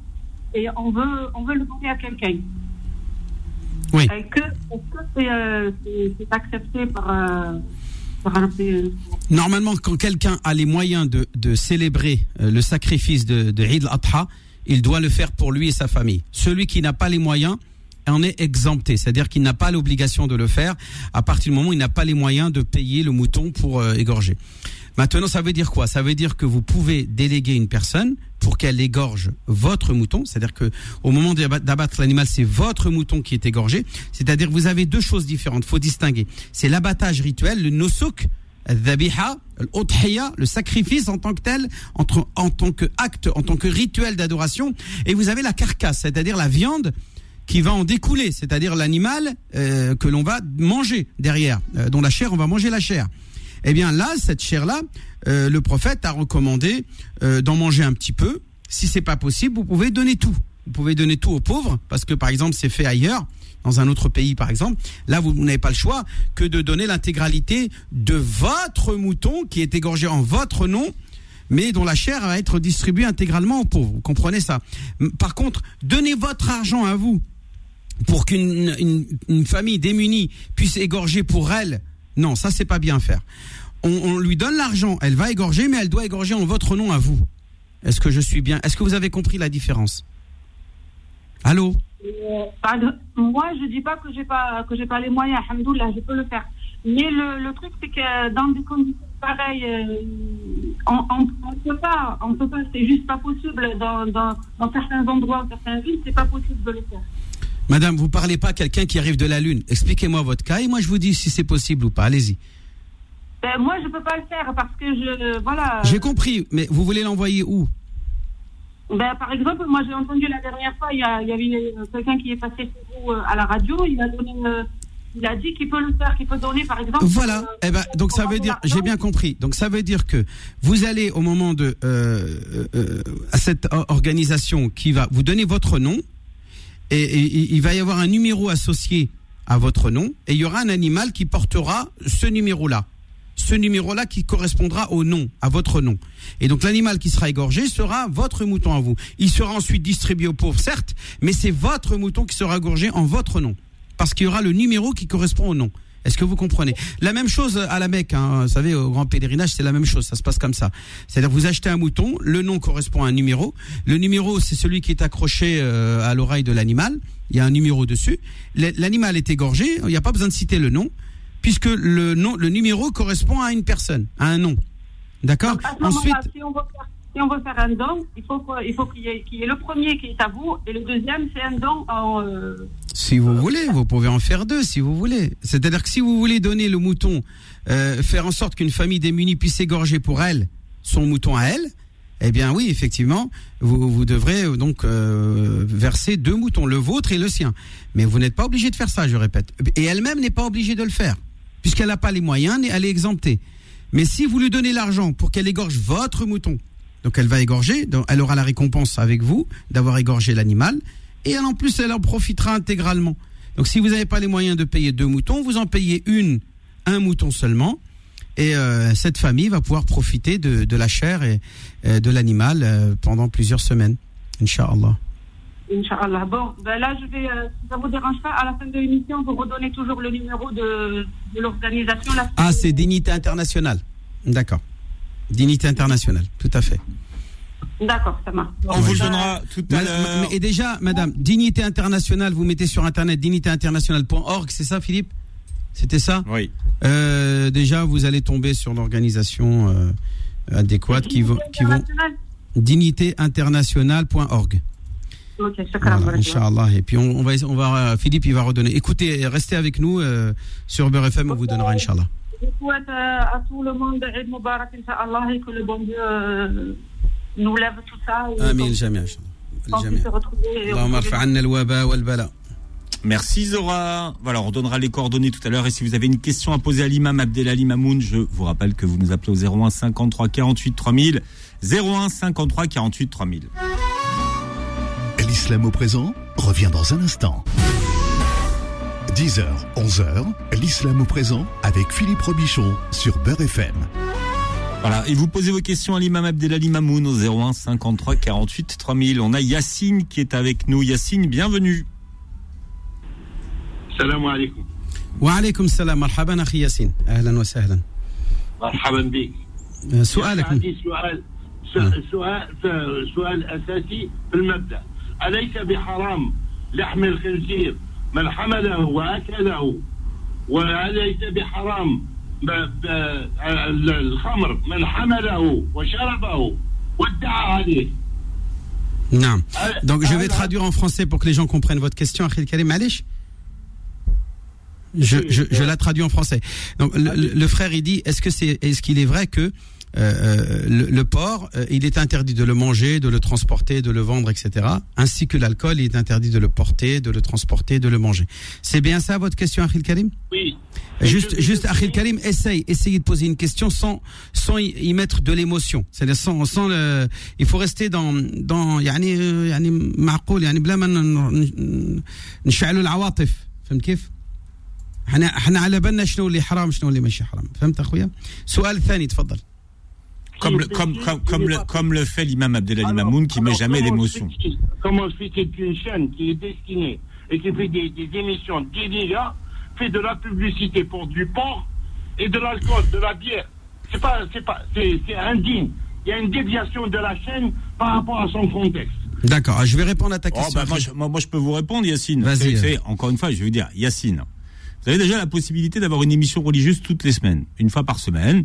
et on veut, on veut le donner à quelqu'un. Oui. Est-ce que c'est euh, c'est- c'est accepté par, euh, par un pays Normalement, quand quelqu'un a les moyens de, de célébrer le sacrifice de, de Eid al-Adha, il doit le faire pour lui et sa famille. Celui qui n'a pas les moyens en est exempté, c'est-à-dire qu'il n'a pas l'obligation de le faire à partir du moment où il n'a pas les moyens de payer le mouton pour euh, égorger. Maintenant, ça veut dire quoi? Ça veut dire que vous pouvez déléguer une personne pour qu'elle égorge votre mouton, c'est-à-dire que au moment d'abat- d'abattre l'animal, c'est votre mouton qui est égorgé. C'est-à-dire vous avez deux choses différentes. Faut distinguer. C'est l'abattage rituel, le nosuk, le sacrifice en tant que tel, en tant que acte, en tant que rituel d'adoration, et vous avez la carcasse, c'est-à-dire la viande qui va en découler, c'est-à-dire l'animal euh, que l'on va manger derrière, euh, dont la chair, on va manger la chair. Eh bien là, cette chair-là, euh, le prophète a recommandé euh, d'en manger un petit peu. Si c'est pas possible, vous pouvez donner tout. Vous pouvez donner tout aux pauvres, parce que par exemple, c'est fait ailleurs, dans un autre pays par exemple. Là, vous n'avez pas le choix que de donner l'intégralité de votre mouton qui est égorgé en votre nom mais dont la chair va être distribuée intégralement aux pauvres. Vous comprenez ça? Par contre, donnez votre argent à vous pour qu'une une, famille démunie puisse égorger pour elle. Non, ça c'est pas bien faire. On, lui donne l'argent, elle va égorger, mais elle doit égorger en votre nom à vous. Est-ce que je suis bien? Est-ce que vous avez compris la différence? Allô? Moi, je dis pas que j'ai pas pas les moyens. Alhamdoulilah, je peux le faire. Mais le, le truc, c'est que dans des conditions pareilles, euh, on, on, on peut pas, on peut pas. C'est juste pas possible dans, dans, dans certains endroits, dans certaines villes, c'est pas possible de le faire. Madame, vous parlez pas à quelqu'un qui arrive de la Lune. Expliquez-moi votre cas et moi je vous dis si c'est possible ou pas. Allez-y. Ben, moi, je peux pas le faire parce que je, voilà. J'ai compris, mais vous voulez l'envoyer où? Ben, par exemple, moi, j'ai entendu la dernière fois, il y, a, il y avait quelqu'un qui est passé chez vous euh, à la radio, il a donné, il a dit qu'il peut le faire, qu'il peut donner, par exemple. Voilà. euh, Eh ben, donc ça veut dire, j'ai bien compris. Donc ça veut dire que vous allez au moment de euh, euh, à cette organisation qui va vous donner votre nom il va y avoir un numéro associé à votre nom et il y aura un animal qui portera ce numéro-là. Ce numéro-là qui correspondra au nom, à votre nom. Et donc l'animal qui sera égorgé sera votre mouton à vous. Il sera ensuite distribué aux pauvres, certes, mais c'est votre mouton qui sera égorgé en votre nom. Parce qu'il y aura le numéro qui correspond au nom. Est-ce que vous comprenez? La même chose à la Mecque, hein, vous savez, au grand pèlerinage, c'est la même chose, ça se passe comme ça. C'est-à-dire vous achetez un mouton, le nom correspond à un numéro. Le numéro, c'est celui qui est accroché euh, à l'oreille de l'animal. Il y a un numéro dessus. L'animal est égorgé, il n'y a pas besoin de citer le nom, puisque le nom, le numéro correspond à une personne, à un nom. D'accord? Donc, à ce Ensuite, moment-là, si on veut faire, si on veut faire un don, il faut qu'il qu'il y ait le premier qui est à vous et le deuxième, c'est un don en. euh, Si vous voulez, vous pouvez en faire deux si vous voulez. C'est-à-dire que si vous voulez donner le mouton, euh, faire en sorte qu'une famille démunie puisse égorger pour elle son mouton à elle, eh bien oui, effectivement, vous, vous devrez euh, donc verser deux moutons, le vôtre et le sien. Mais vous n'êtes pas obligé de faire ça, je répète. Et elle-même n'est pas obligée de le faire, puisqu'elle n'a pas les moyens, elle est exemptée. Mais si vous lui donnez l'argent pour qu'elle égorge votre mouton, donc elle va égorger, donc elle aura la récompense avec vous d'avoir égorgé l'animal, et elle, en plus elle en profitera intégralement. Donc si vous n'avez pas les moyens de payer deux moutons, vous en payez une, un mouton seulement, et euh, cette famille va pouvoir profiter de, de la chair et euh, de l'animal euh, pendant plusieurs semaines, Inch'Allah. Inch'Allah. Bon, ben là, je vais, si ça vous dérange pas, à la fin de l'émission, vous redonnez toujours le numéro de, de l'organisation. Ah, c'est Dignité Internationale. D'accord. Dignité Internationale, tout à fait. D'accord, ça marche. On vous le donnera tout à l'heure. Et déjà, madame, Dignité Internationale, vous mettez sur internet dignitéinternationale.org, c'est ça, Philippe? C'était ça? Oui. Euh, Déjà, vous allez tomber sur l'organisation euh, adéquate qui, vont- qui vont. International dignitéinternationale.org. Voilà. Inch'Allah. Et puis, on, on va, on va, euh, Philippe, il va redonner. Écoutez, restez avec nous euh, sur Beurre FM, on vous donnera, Inch'Allah. Je à tout le monde Eid Mubarak, Inch'Allah, que le bon Dieu eh, nous lève tout ça. Amin. Merci Zora. Voilà, on donnera les coordonnées tout à l'heure. Et si vous avez une question à poser à l'imam Abdelali Mamoun, je vous rappelle que vous nous appelez au 01 53 48 3000. 01 53 48 3000. L'islam au présent revient dans un instant. 10h, 11h, l'islam au présent avec Philippe Robichon sur Beurre FM. Voilà, et vous posez vos questions à l'imam Abdelali Mamoun au 01 53 48 3000. On a Yacine qui est avec nous. Yacine, bienvenue. السلام عليكم وعليكم السلام مرحبا أخي ياسين أهلا وسهلا مرحبا بك آه، سؤالك عندي سؤال س- سؤال سؤال اساسي في المبدا اليس بحرام لحم الخنزير من حمله واكله وليس بحرام ب- ب- ال- الخمر من حمله وشربه وادعى عليه Non. Donc je vais Ah, traduire en français pour que les gens comprennent votre question, Akhil Karim Alish. Je, je, je la traduis en français. Donc le, le- le frère il dit est-ce que c'est est-ce qu'il est vrai que euh, euh, le, le porc euh, il est interdit de le manger, de le transporter, de le vendre, etc. Ainsi que l'alcool il est interdit de le porter, de le transporter, de le manger. C'est bien ça votre question, Akhil Karim Oui. Juste, Je- juste, Akhil Karim, essaye, essayez de poser une question sans, sans y, y mettre de l'émotion. C'est-à-dire sans, sans le, il faut rester dans, dans, يعني, euh, يعني معقول, يعني بلا ما ن- ن- نشعلوا العواطف. فهمت كيف؟ احنا احنا على بالنا شنو اللي حرام شنو اللي ماشي حرام. فهمت اخويا؟ السؤال الثاني تفضل. Comme le, comme, comme, comme le, comme le fait l'imam Abdelali Mamoun qui met jamais comment d'émotion. Comment expliquer qu'une chaîne qui est destinée et qui fait des, des émissions d'ILIA fait de la publicité pour du porc et de l'alcool, de la bière? C'est pas, c'est pas, c'est c'est indigne. Il y a une déviation de la chaîne par rapport à son contexte. D'accord, ah, je vais répondre à ta Oh, question. bah, moi, je, moi, moi, je peux vous répondre, Yacine. Vas-y, C'est- c'est- encore une fois, je vais vous dire, Yacine, vous avez déjà la possibilité d'avoir une émission religieuse toutes les semaines, une fois par semaine.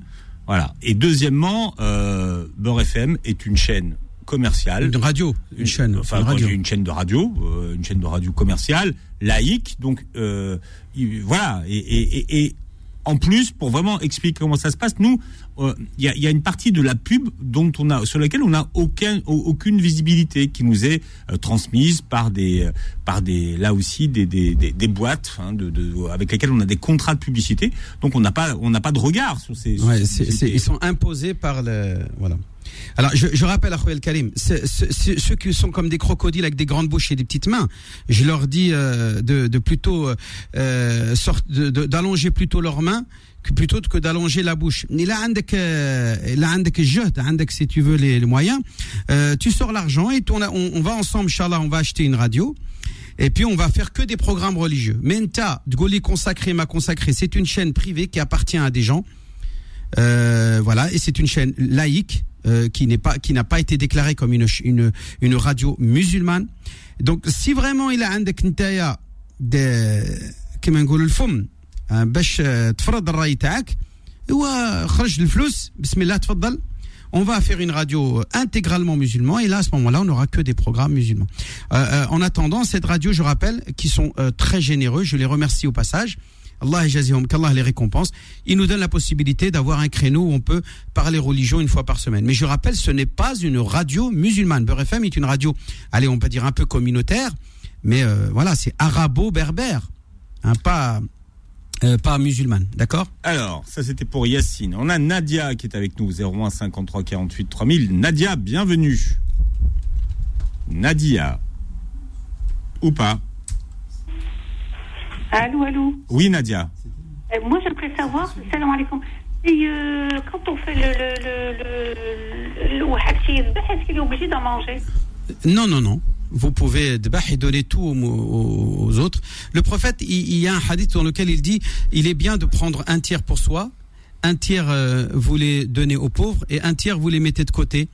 Voilà. Et deuxièmement, euh, Beurre FM est une chaîne commerciale. Une radio, une chaîne, Enfin, une quand radio. j'ai une chaîne de radio, euh, une chaîne de radio commerciale, laïque. Donc euh, il- voilà. Et, et, et, et en plus, pour vraiment expliquer comment ça se passe, nous, euh, il y, a, il y a une partie de la pub dont on a, sur laquelle on n'a aucun, au- aucune visibilité, qui nous est euh, transmise par des, euh, par des, là aussi des, des, des, des boîtes hein, de, de, avec lesquelles on a des contrats de publicité. Donc on n'a pas, on n'a pas de regard sur ces. sur Ouais, ces c'est- publicités. ils sont imposés par le. Voilà. Alors, je, je rappelle à Khouel Karim, c'est- c'est- c'est- ceux qui sont comme des crocodiles avec des grandes bouches et des petites mains, je leur dis euh, de, de plutôt euh, sort- de- de- d'allonger plutôt leurs mains que plutôt que d'allonger la bouche. Mais là, عندك, euh, là, عندك الجهد, عندك, si tu veux les, les moyens, euh, tu sors l'argent et on, a- on, on va ensemble, Inch'Allah, on va acheter une radio. Et puis on va faire que des programmes religieux. Menta, Dgoli consacré, m'a consacré, c'est une chaîne privée qui appartient à des gens. Euh, voilà, et c'est une chaîne laïque euh, qui n'est pas qui n'a pas été déclarée comme une ch- une une radio musulmane. Donc si vraiment il a عندك نتايا de كما نقولوا الفم آه، باش آه، تفرض الراي تاعك هو خرج الفلوس بسم الله تفضل on va faire une radio intégralement musulman et là à ce moment-là on n'aura que des programmes musulmans. Euh, euh, en attendant cette radio, je rappelle, qui sont euh, très généreux, je les remercie au passage. Allah qu'Allah les récompense. Il nous donne la possibilité d'avoir un créneau où on peut parler religion une fois par semaine. Mais je rappelle, ce n'est pas une radio musulmane. Beurre FM est une radio, allez, on peut dire un peu communautaire, mais euh, voilà, c'est arabo-berbère, hein, pas euh, pas musulmane, d'accord? Alors, ça c'était pour Yacine. On a Nadia qui est avec nous, 01 53 48 3000. Nadia, bienvenue. Nadia. Ou pas? Allô, allô. Oui, Nadia. Euh, moi, j'aimerais savoir, salam alaikum, et, euh, quand on fait le, le, le, le, est-ce qu'il est obligé d'en manger? Non, non, non. Vous pouvez et donner tout aux, aux- aux autres. Le prophète, il, il y a un hadith dans lequel il dit il est bien de prendre un tiers pour soi, un tiers euh, vous les donnez aux pauvres et un tiers vous les mettez de côté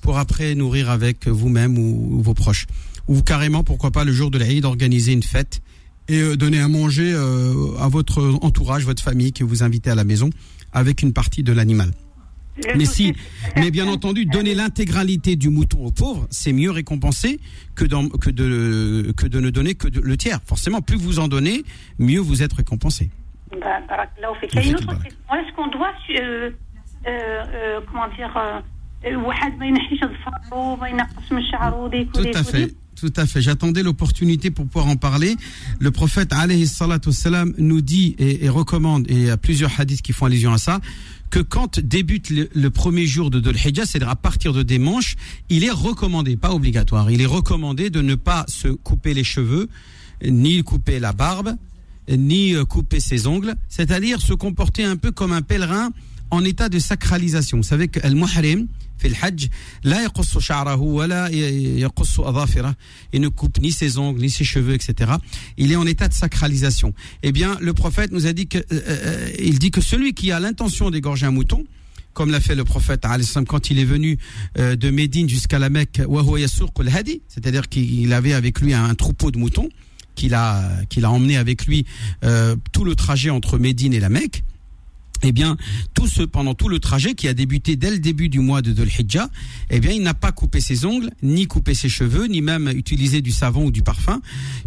pour après nourrir avec vous-même ou, ou vos proches. Ou carrément, pourquoi pas, le jour de l'Aïd, organiser une fête et euh, donner à manger euh, à votre entourage, votre famille que vous invitez à la maison avec une partie de l'animal. Mais si, mais bien entendu, donner l'intégralité du mouton aux pauvres, c'est mieux récompensé que, que, de, que de ne donner que le tiers. Forcément, plus vous en donnez, mieux vous êtes récompensé. Est-ce qu'on doit, comment dire, tout à fait. Tout à fait. J'attendais l'opportunité pour pouvoir en parler. Le prophète, alayhi wassalam, nous dit et, recommande, et il y a plusieurs hadiths qui font allusion à ça, que quand débute le, le premier jour de Dhul Hijjah, c'est-à-dire à partir de dimanche, il est recommandé, pas obligatoire, il est recommandé de ne pas se couper les cheveux, ni couper la barbe, ni euh, couper ses ongles, c'est-à-dire se comporter un peu comme un pèlerin en état de sacralisation. Vous savez que Al-Muhrim, fait le Hajj, il ne coupe ni ses ongles, ni ses cheveux, etc. Il est en état de sacralisation. Eh bien, le prophète nous a dit que, euh, euh, il dit que celui qui a l'intention d'égorger un mouton, comme l'a fait le prophète quand il est venu euh, de Médine jusqu'à la Mecque, c'est-à-dire qu'il avait avec lui un troupeau de moutons qu'il a, qu'il a emmené avec lui euh, tout le trajet entre Médine et la Mecque eh bien, tout ce, pendant tout le trajet qui a débuté dès le début du mois de Dhul Hijjah, eh bien, il n'a pas coupé ses ongles, ni coupé ses cheveux, ni même utilisé du savon ou du parfum,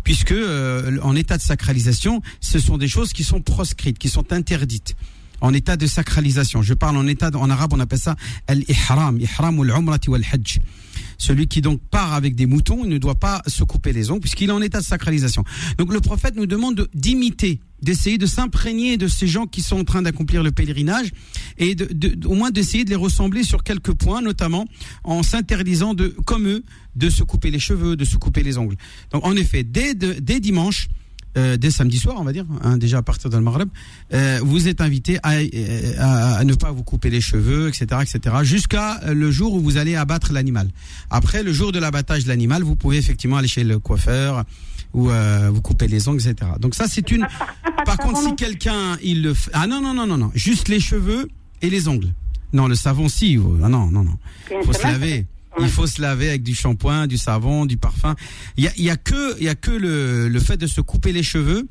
puisque euh, en état de sacralisation, ce sont des choses qui sont proscrites, qui sont interdites. En état de sacralisation. Je parle en état, en arabe, on appelle ça al-ihram, ihram al-umrati wal-hajj. Celui qui donc part avec des moutons, ne doit pas se couper les ongles puisqu'il est en état de sacralisation. Donc le prophète nous demande de- d'imiter, d'essayer de s'imprégner de ces gens qui sont en train d'accomplir le pèlerinage et de, de- au moins d'essayer de les ressembler sur quelques points, notamment en s'interdisant de, comme eux, de se couper les cheveux, de se couper les ongles. Donc en effet, dès, dès dimanche, euh, dès samedi soir, on va dire, hein, déjà à partir de Maghreb, euh, vous êtes invité à, euh, à, à ne pas vous couper les cheveux, etc., etc., jusqu'à euh, le jour où vous allez abattre l'animal. Après, le jour de l'abattage de l'animal, vous pouvez effectivement aller chez le coiffeur ou euh, vous couper les ongles, etc. Donc ça, c'est une. Par contre, si quelqu'un il le fait, ah non non non non non, juste les cheveux et les ongles. Non, le savon si. Ah non non non. faut se laver. Il faut se laver avec du shampoing, du savon, du parfum. Il y a, y a que, y a que le, le fait de se couper les cheveux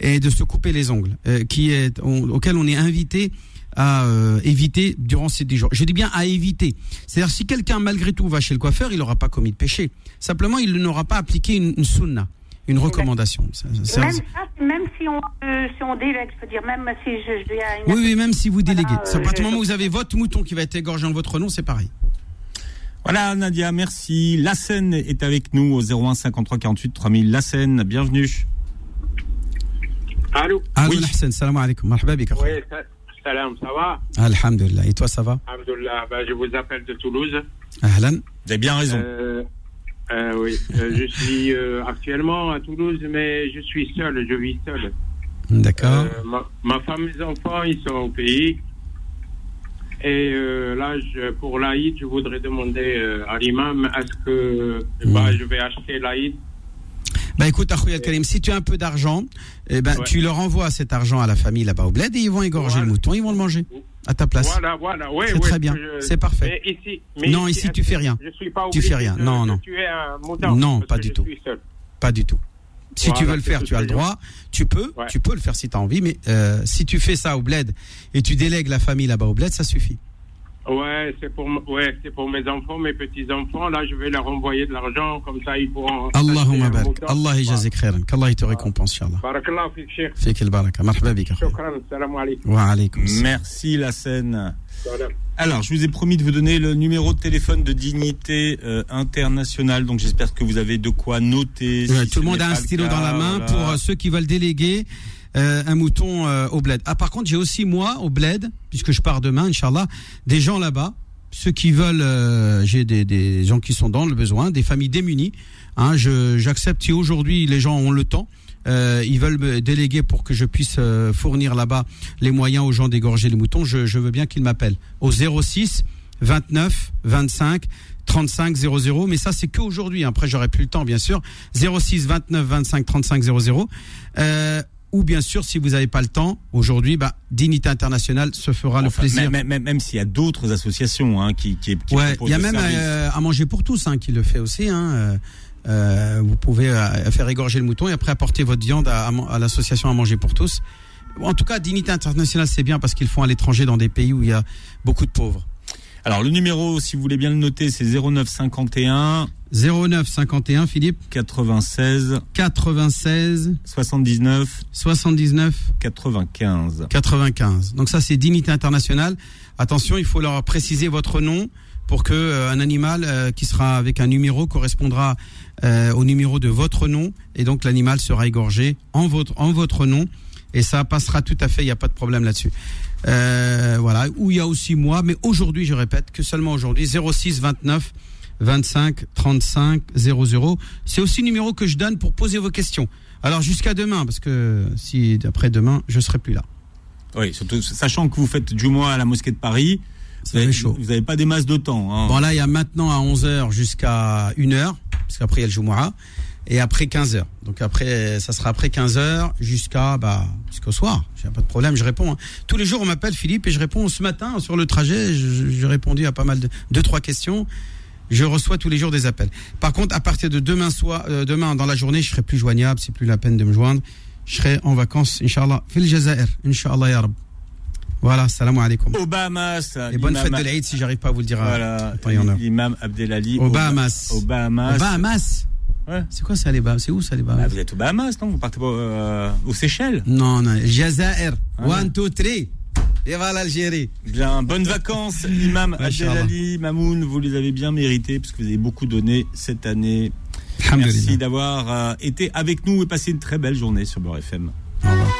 et de se couper les ongles, euh, qui est on- auquel on est invité à euh, éviter durant ces 10 jours. Je dis bien à éviter. C'est-à-dire si quelqu'un malgré tout va chez le coiffeur, il n'aura pas commis de péché. Simplement, il n'aura pas appliqué une, une sunna, une recommandation. Même, si on, euh, si on délègue, je veux dire, même si je, je une oui, oui, même si vous déléguez. Voilà, C'est à partir du euh, moment où vous avez votre mouton qui va être égorgé en votre nom, c'est pareil. Voilà Nadia, merci. La scène est avec nous au 01 53 48 3000. La scène, bienvenue. Allô Allô, Oui. Hassan, salam alaikum. Marhaba bik, akhi. Oui, sa- salam, ça va Alhamdulillah. Et toi, ça va Alhamdulillah, ben, je vous appelle de Toulouse. Ahlan. Vous avez bien raison. Euh, euh, oui, euh, je suis euh, actuellement à Toulouse, mais je suis seul, je vis seul. D'accord. Euh, ma, ma femme, mes enfants, ils sont au pays. Et euh, là, je, pour l'Aïd, je voudrais demander euh, à l'imam, est-ce que bah, je vais acheter l'Aïd? Bah écoute, Akhoya Karim, si tu as un peu d'argent, eh ben, Ouais. tu leur envoies cet argent à la famille là-bas au bled et ils vont égorger Voilà. le mouton, ils vont le manger à ta place. Voilà, voilà, oui, C'est très bien, je- c'est parfait. Mais ici, mais Non, ici, tu est-ce fais rien. Je suis pas Tu fais rien. de- Non, non. tuer un mouton? Non, pas du tout. Pas du tout. Si Voilà, tu veux le c'est faire, tu as le droit. Tu peux, Ouais. tu peux le faire si tu as envie, mais euh, si tu fais ça au bled et tu délègues la famille là-bas au bled, ça suffit. Ouais, c'est pour, ouais, c'est pour mes enfants, mes petits-enfants. Là, je vais leur envoyer de l'argent, comme ça, ils pourront. Allahumma barak. Allah yajazik khairan. Qu'Allah te récompense, Inch'Allah. Barakallah fik, Cheikh. Fik al-baraka. Marhaba bik. Shukran, salam alaikum. Wa alaykum. Merci la scène. Alors, je vous ai promis de vous donner le numéro de téléphone de dignité euh, internationale. Donc, j'espère que vous avez de quoi noter. Ouais, Si tout le monde a un stylo cas, dans la main voilà. pour euh, ceux qui veulent déléguer euh, un mouton euh, au bled. Ah, par contre, j'ai aussi moi au bled, puisque je pars demain, inchallah, des gens là-bas, ceux qui veulent, euh, j'ai des, des gens qui sont dans le besoin, des familles démunies. Hein, je j'accepte si aujourd'hui les gens ont le temps. Euh, ils veulent me déléguer pour que je puisse euh, fournir là-bas les moyens aux gens d'égorger les moutons. Je, je veux bien qu'ils m'appellent au 06 29 25 35 00. Mais ça, c'est que aujourd'hui. Après, j'aurai plus le temps, bien sûr. 06 29 25 35 00. Euh, ou bien sûr, si vous n'avez pas le temps, aujourd'hui, bah, Dignité Internationale se fera le plaisir. Même, même, même s'il y a d'autres associations hein, qui, qui, qui Ouais, il y a même euh, à manger pour tous hein, qui le fait aussi. Hein. Euh, vous pouvez euh, faire égorger le mouton et après apporter votre viande à, à, à l'association à manger pour tous. En tout cas, Dignité Internationale, c'est bien parce qu'ils font à l'étranger dans des pays où il y a beaucoup de pauvres. Alors le numéro, si vous voulez bien le noter, c'est 09 51 09 51 Philippe 96 96 79 79 95. 95. Donc ça c'est Dignité Internationale. Attention, il faut leur préciser votre nom pour que euh, un animal euh, qui sera avec un numéro correspondra euh, au numéro de votre nom et donc l'animal sera égorgé en votre en votre nom et ça passera tout à fait, il n'y a pas de problème là-dessus. Voilà, où il y a aussi moi, mais aujourd'hui, je répète que seulement aujourd'hui 06 29 25 35 00. C'est aussi le numéro que je donne pour poser vos questions. Alors jusqu'à demain parce que si après demain, je serai plus là. Oui, surtout sachant que vous faites du mois à la mosquée de Paris, vous avez, chaud. vous avez pas des masses de temps. Hein. Bon là, il y a maintenant à 11h jusqu'à 1h, parce qu'après il y a le Jumu'ah, et après 15h. Donc après, ça sera après 15h jusqu'à bah, jusqu'au soir. J'ai pas de problème, je réponds. hein. Tous les jours, on m'appelle Philippe et je réponds ce matin sur le trajet. je- J'ai répondu à pas mal de deux trois questions. Je reçois tous les jours des appels. Par contre, à partir de demain soir, euh, demain dans la journée, je serai plus joignable. C'est plus la peine de me joindre. Je serai en vacances, Inch'Allah, fil Jazair, Inch'Allah ya. Voilà, salam alaikum. Au Bahamas. Et bonne fête de l'Aïd si j'arrive pas à vous le dire. Voilà, heure. l'imam Abdelali. Bahamas. Aux Bahamas. Ouais. C'est quoi ça les Bahamas C'est où ça les Bah, Bahamas vous êtes aux Bahamas, non? Vous partez pas euh, aux Seychelles? Non, non, Jazair. Ah. One, two, three. Et voilà l'Algérie. Bien, bonnes vacances, Imam. Abdelali, Mamoun, vous les avez bien mérités parce que vous avez beaucoup donné cette année. Merci d'avoir euh, été avec nous et passé une très belle journée sur Beurre FM. Au revoir.